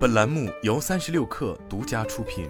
本栏目由三十六氪独家出品。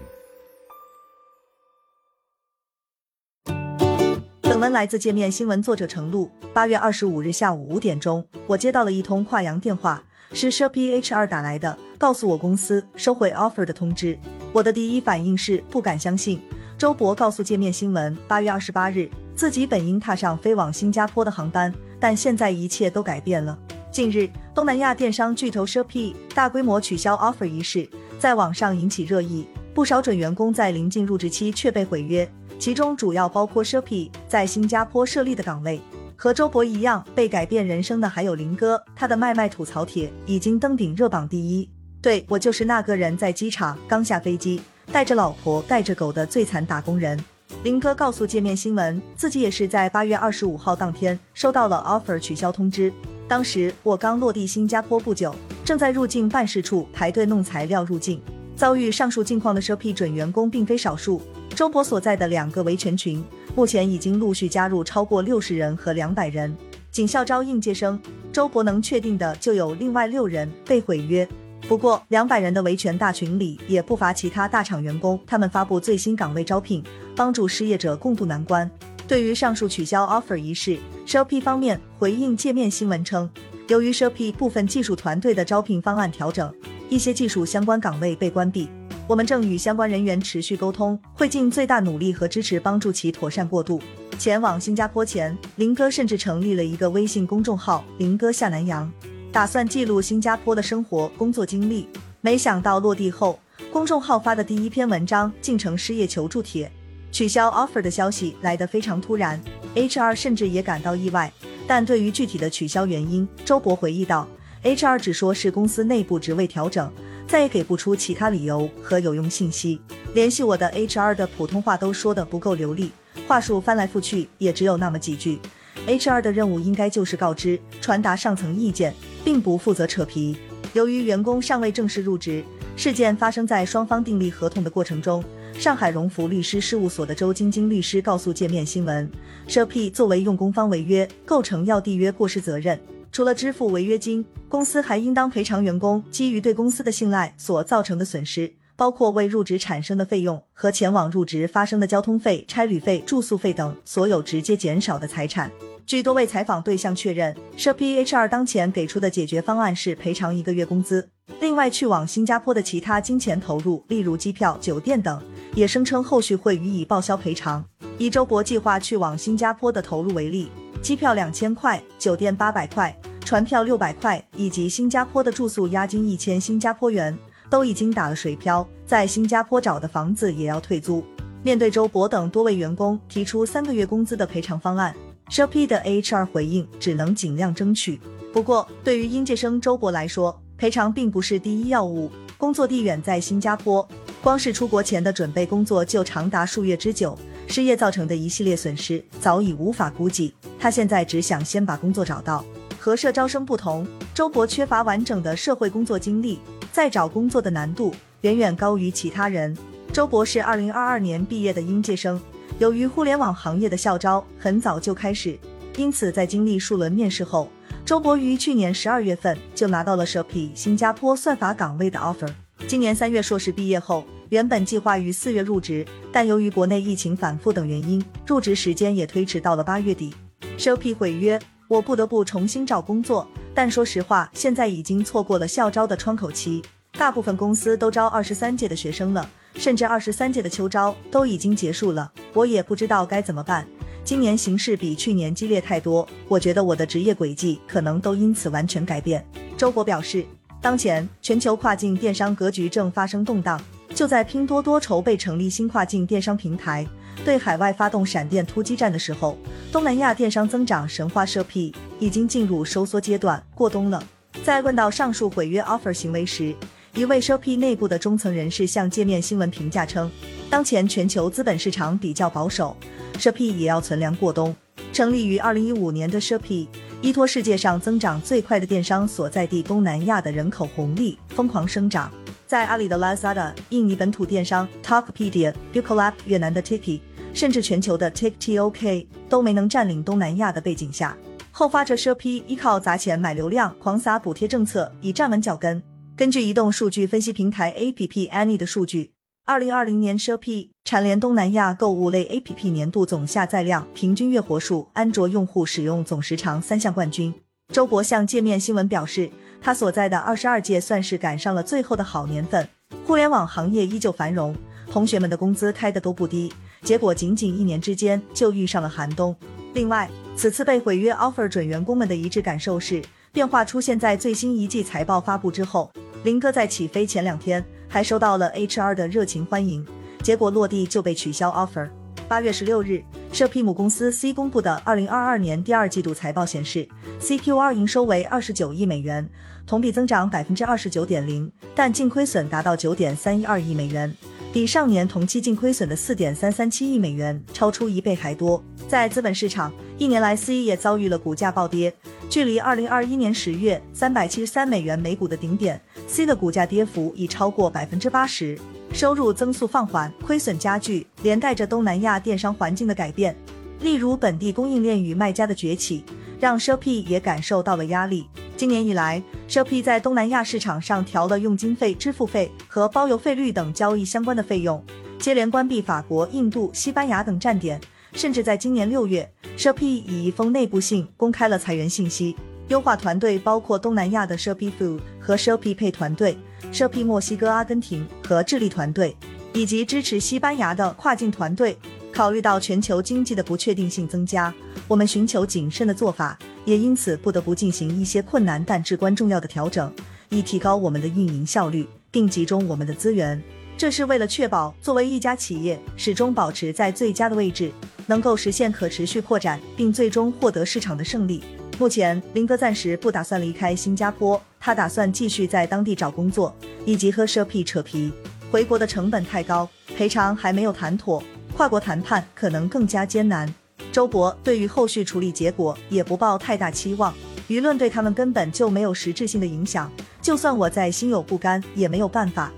本文来自界面新闻作者程璐。八月二十五日下午五点钟，我接到了一通跨洋电话，是 Shopee HR 打来的，告诉我公司收回 offer 的通知。我的第一反应是不敢相信。周博告诉界面新闻，八月二十八日，自己本应踏上飞往新加坡的航班，但现在一切都改变了。近日，东南亚电商巨头 Shopee 大规模取消 offer 一事在网上引起热议，不少准员工在临近入职期却被毁约，其中主要包括 Shopee 在新加坡设立的岗位。和周博一样被改变人生的还有林哥，他的卖卖吐槽帖已经登顶热榜第一。对我就是那个人在机场刚下飞机，带着老婆带着狗的最惨打工人。林哥告诉界面新闻，自己也是在八月二十五号当天收到了 offer 取消通知。当时我刚落地新加坡不久，正在入境办事处排队弄材料入境。遭遇上述境况的 s h o p 准员工并非少数。周博所在的两个维权群，目前已经陆续加入超过六十人和两百人。警校招应届生，周博能确定的就有另外六人被毁约。不过，两百人的维权大群里也不乏其他大厂员工，他们发布最新岗位招聘，帮助失业者共度难关。对于上述取消 offer 一事，Shopee 方面回应界面新闻称，由于 Shopee 部分技术团队的招聘方案调整，一些技术相关岗位被关闭。我们正与相关人员持续沟通，会尽最大努力和支持帮助其妥善过渡。前往新加坡前，林哥甚至成立了一个微信公众号“林哥下南洋”，打算记录新加坡的生活工作经历。没想到落地后，公众号发的第一篇文章竟成失业求助帖。取消 offer 的消息来得非常突然，HR 甚至也感到意外。但对于具体的取消原因，周博回忆道：“HR 只说是公司内部职位调整，再也给不出其他理由和有用信息。联系我的 HR 的普通话都说的不够流利，话术翻来覆去也只有那么几句。HR 的任务应该就是告知、传达上层意见，并不负责扯皮。由于员工尚未正式入职，事件发生在双方订立合同的过程中。”上海荣福律师事务所的周晶晶律师告诉界面新闻涉 P 作为用工方违约，构成要缔约过失责任。除了支付违约金，公司还应当赔偿员工基于对公司的信赖所造成的损失，包括未入职产生的费用和前往入职发生的交通费、差旅费、住宿费等所有直接减少的财产。据多位采访对象确认涉 P HR 当前给出的解决方案是赔偿一个月工资，另外去往新加坡的其他金钱投入，例如机票、酒店等。也声称后续会予以报销赔偿。以周博计划去往新加坡的投入为例，机票两千块，酒店八百块，船票六百块，以及新加坡的住宿押金一千新加坡元，都已经打了水漂。在新加坡找的房子也要退租。面对周博等多位员工提出三个月工资的赔偿方案，Shopee 的 HR 回应只能尽量争取。不过，对于应届生周博来说，赔偿并不是第一要务，工作地远在新加坡。光是出国前的准备工作就长达数月之久，失业造成的一系列损失早已无法估计。他现在只想先把工作找到。和社招生不同，周博缺乏完整的社会工作经历，在找工作的难度远远高于其他人。周博是二零二二年毕业的应届生，由于互联网行业的校招很早就开始，因此在经历数轮面试后，周博于去年十二月份就拿到了蛇皮新加坡算法岗位的 offer。今年三月硕士毕业后，原本计划于四月入职，但由于国内疫情反复等原因，入职时间也推迟到了八月底。Shopee 毁约，我不得不重新找工作。但说实话，现在已经错过了校招的窗口期，大部分公司都招二十三届的学生了，甚至二十三届的秋招都已经结束了。我也不知道该怎么办。今年形势比去年激烈太多，我觉得我的职业轨迹可能都因此完全改变。周博表示。当前，全球跨境电商格局正发生动荡。就在拼多多筹备成立新跨境电商平台，对海外发动闪电突击战的时候，东南亚电商增长神话 Shopee 已经进入收缩阶段，过冬了。在问到上述毁约 offer 行为时，一位 s h o p e 内部的中层人士向界面新闻评价称，当前全球资本市场比较保守 s h o p e 也要存粮过冬。成立于二零一五年的 Shopee。依托世界上增长最快的电商所在地东南亚的人口红利，疯狂生长。在阿里的 Lazada、印尼本土电商 Tokopedia、Bukalap、越南的 Tiki，甚至全球的 TikTok 都没能占领东南亚的背景下，后发者 Shopee 依靠砸钱买流量、狂撒补贴政策已站稳脚跟。根据移动数据分析平台 APP Annie 的数据，二零二零年 Shopee 蝉联东南亚购物类 APP 年度总下载量、平均月活数、安卓用户使用总时长三项冠军。周博向界面新闻表示，他所在的二十二届算是赶上了最后的好年份，互联网行业依旧繁荣，同学们的工资开的都不低。结果仅仅一年之间就遇上了寒冬。另外，此次被毁约 offer 准员工们的一致感受是，变化出现在最新一季财报发布之后。林哥在起飞前两天还收到了 HR 的热情欢迎，结果落地就被取消 offer。八月十六日，社 P 母公司 C 公布的二零二二年第二季度财报显示，CQR 营收为二十九亿美元，同比增长百分之二十九点零，但净亏损达到九点三一二亿美元，比上年同期净亏损的四点三三七亿美元超出一倍还多。在资本市场，一年来 C 也遭遇了股价暴跌。距离二零二一年十月三百七十三美元每股的顶点，C 的股价跌幅已超过百分之八十，收入增速放缓，亏损加剧，连带着东南亚电商环境的改变，例如本地供应链与卖家的崛起，让 Shopee 也感受到了压力。今年以来，Shopee 在东南亚市场上调了佣金费、支付费和包邮费率等交易相关的费用，接连关闭法国、印度、西班牙等站点，甚至在今年六月。Shopee 以一封内部信公开了裁员信息，优化团队包括东南亚的 Shopee Food 和 Shopee Pay 团队，Shopee 墨西哥、阿根廷和智利团队，以及支持西班牙的跨境团队。考虑到全球经济的不确定性增加，我们寻求谨慎的做法，也因此不得不进行一些困难但至关重要的调整，以提高我们的运营效率，并集中我们的资源。这是为了确保作为一家企业始终保持在最佳的位置。能够实现可持续扩展，并最终获得市场的胜利。目前，林哥暂时不打算离开新加坡，他打算继续在当地找工作，以及和 Shopee 扯皮。回国的成本太高，赔偿还没有谈妥，跨国谈判可能更加艰难。周博对于后续处理结果也不抱太大期望，舆论对他们根本就没有实质性的影响，就算我再心有不甘，也没有办法。